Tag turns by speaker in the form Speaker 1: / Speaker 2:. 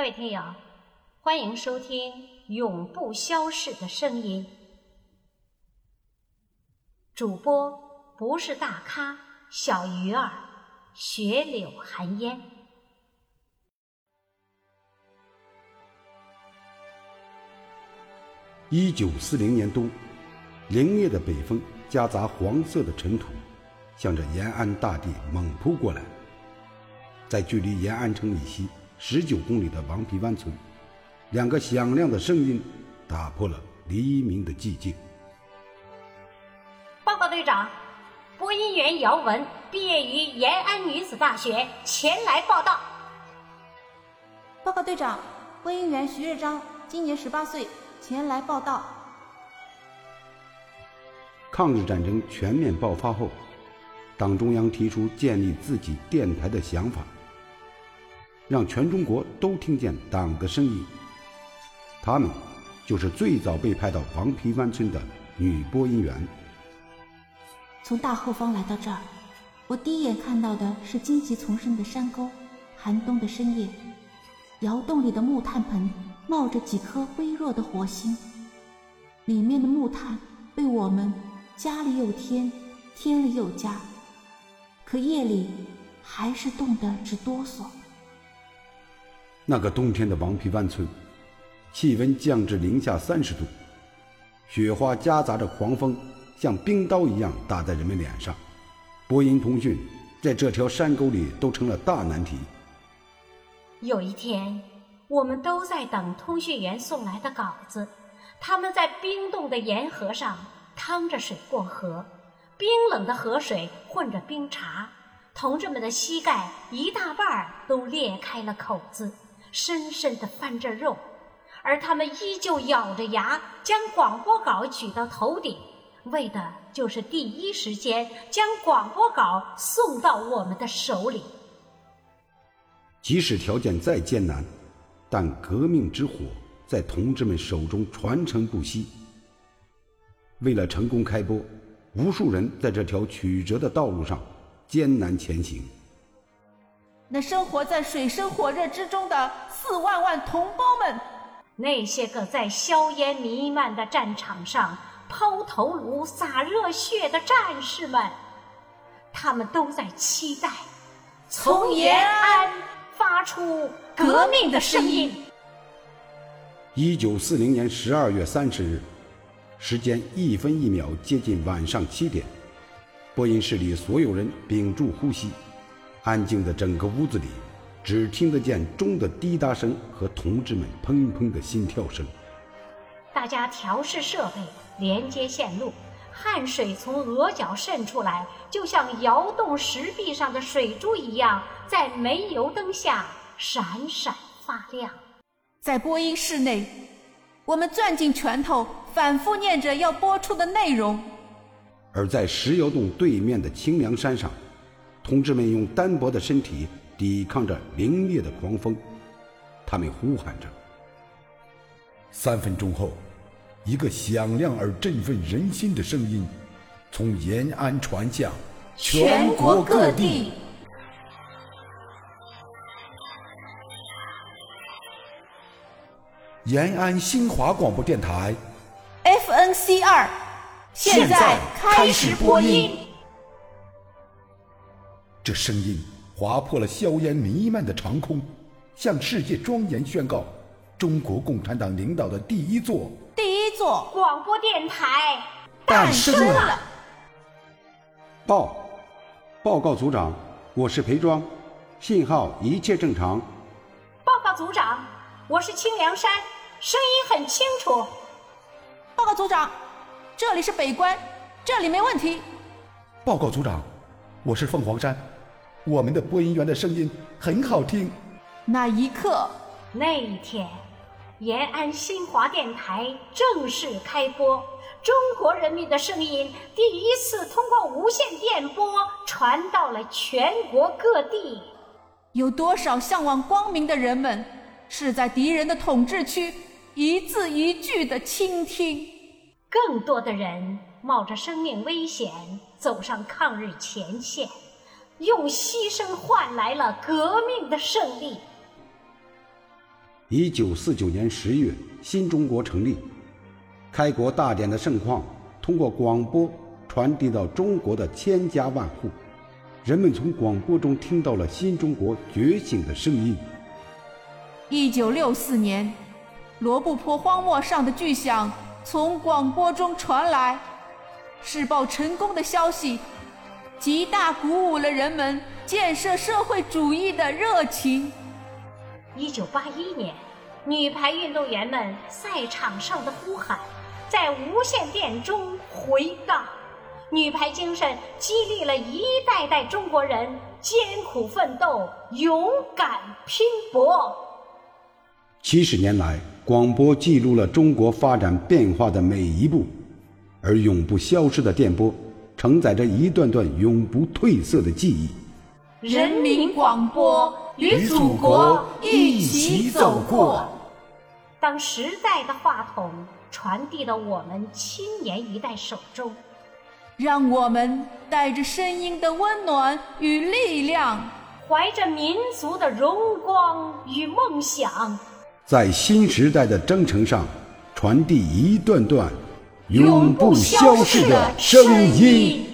Speaker 1: 各位听友，欢迎收听《永不消逝的声音》。主播不是大咖，小鱼儿，雪柳寒烟。
Speaker 2: 一九四零年冬，凛冽的北风夹杂黄色的尘土，向着延安大地猛扑过来。在距离延安城以西十九公里的王皮湾村，两个响亮的声音打破了黎明的寂静。
Speaker 1: 报告队长，播音员姚文毕业于延安女子大学，前来报道。
Speaker 3: 报告队长，播音员徐日章今年十八岁。前来报道。
Speaker 2: 抗日战争全面爆发后，党中央提出建立自己电台的想法，让全中国都听见党的声音。他们就是最早被派到黄皮湾村的女播音员。
Speaker 3: 从大后方来到这儿，我第一眼看到的是荆棘丛生的山沟，寒冬的深夜，窑洞里的木炭盆。冒着几颗微弱的火星，里面的木炭被我们家里有天，天里有家，可夜里还是冻得直哆嗦。
Speaker 2: 那个冬天的王皮湾村，气温降至零下三十度，雪花夹杂着狂风，像冰刀一样打在人们脸上。播音通讯在这条山沟里都成了大难题。
Speaker 1: 有一天。我们都在等通讯员送来的稿子。他们在冰冻的沿河上趟着水过河，冰冷的河水混着冰碴，同志们的膝盖一大半儿都裂开了口子，深深地翻着肉，而他们依旧咬着牙将广播稿举到头顶，为的就是第一时间将广播稿送到我们的手里。
Speaker 2: 即使条件再艰难。但革命之火在同志们手中传承不息。为了成功开播，无数人在这条曲折的道路上艰难前行。
Speaker 3: 那生活在水深火热之中的四万万同胞们，
Speaker 1: 那些个在硝烟弥漫的战场上抛头颅、洒热血的战士们，他们都在期待从延安发出。革命的声音。
Speaker 2: 一九四零年十二月三十日，时间一分一秒接近晚上七点，播音室里所有人屏住呼吸，安静的整个屋子里，只听得见钟的滴答声和同志们砰砰的心跳声。
Speaker 1: 大家调试设备，连接线路，汗水从额角渗出来，就像窑洞石壁上的水珠一样，在煤油灯下。闪闪发亮，
Speaker 3: 在播音室内，我们攥紧拳头，反复念着要播出的内容；
Speaker 2: 而在石油洞对面的清凉山上，同志们用单薄的身体抵抗着凛冽的狂风，他们呼喊着。三分钟后，一个响亮而振奋人心的声音从延安传向
Speaker 3: 全国各地。
Speaker 2: 延安新华广播电台
Speaker 3: ，FNC 二，现在开始播音。
Speaker 2: 这声音划破了硝烟弥漫的长空，向世界庄严宣告：中国共产党领导的第一座
Speaker 3: 第一座
Speaker 1: 广播电台
Speaker 3: 诞生了。
Speaker 2: 报，报告组长，我是裴庄，信号一切正常。
Speaker 1: 报告组长。我是清凉山，声音很清楚。
Speaker 3: 报告组长，这里是北关，这里没问题。
Speaker 2: 报告组长，我是凤凰山，我们的播音员的声音很好听。
Speaker 3: 那一刻，
Speaker 1: 那一天，延安新华电台正式开播，中国人民的声音第一次通过无线电波传到了全国各地。
Speaker 3: 有多少向往光明的人们？是在敌人的统治区一字一句的倾听，
Speaker 1: 更多的人冒着生命危险走上抗日前线，用牺牲换来了革命的胜利。
Speaker 2: 一九四九年十月，新中国成立，开国大典的盛况通过广播传递到中国的千家万户，人们从广播中听到了新中国觉醒的声音。
Speaker 4: 一九六四年，罗布泊荒漠上的巨响从广播中传来，试爆成功的消息，极大鼓舞了人们建设社会主义的热情。
Speaker 1: 一九八一年，女排运动员们赛场上的呼喊在无线电中回荡，女排精神激励了一代代中国人艰苦奋斗、勇敢拼搏。
Speaker 2: 七十年来，广播记录了中国发展变化的每一步，而永不消失的电波承载着一段段永不褪色的记忆。
Speaker 4: 人民广播与祖国一起走过。
Speaker 1: 当时代的话筒传递到我们青年一代手中，
Speaker 4: 让我们带着声音的温暖与力量，
Speaker 1: 怀着民族的荣光与梦想，
Speaker 2: 在新时代的征程上传递一段段永不消逝的声音。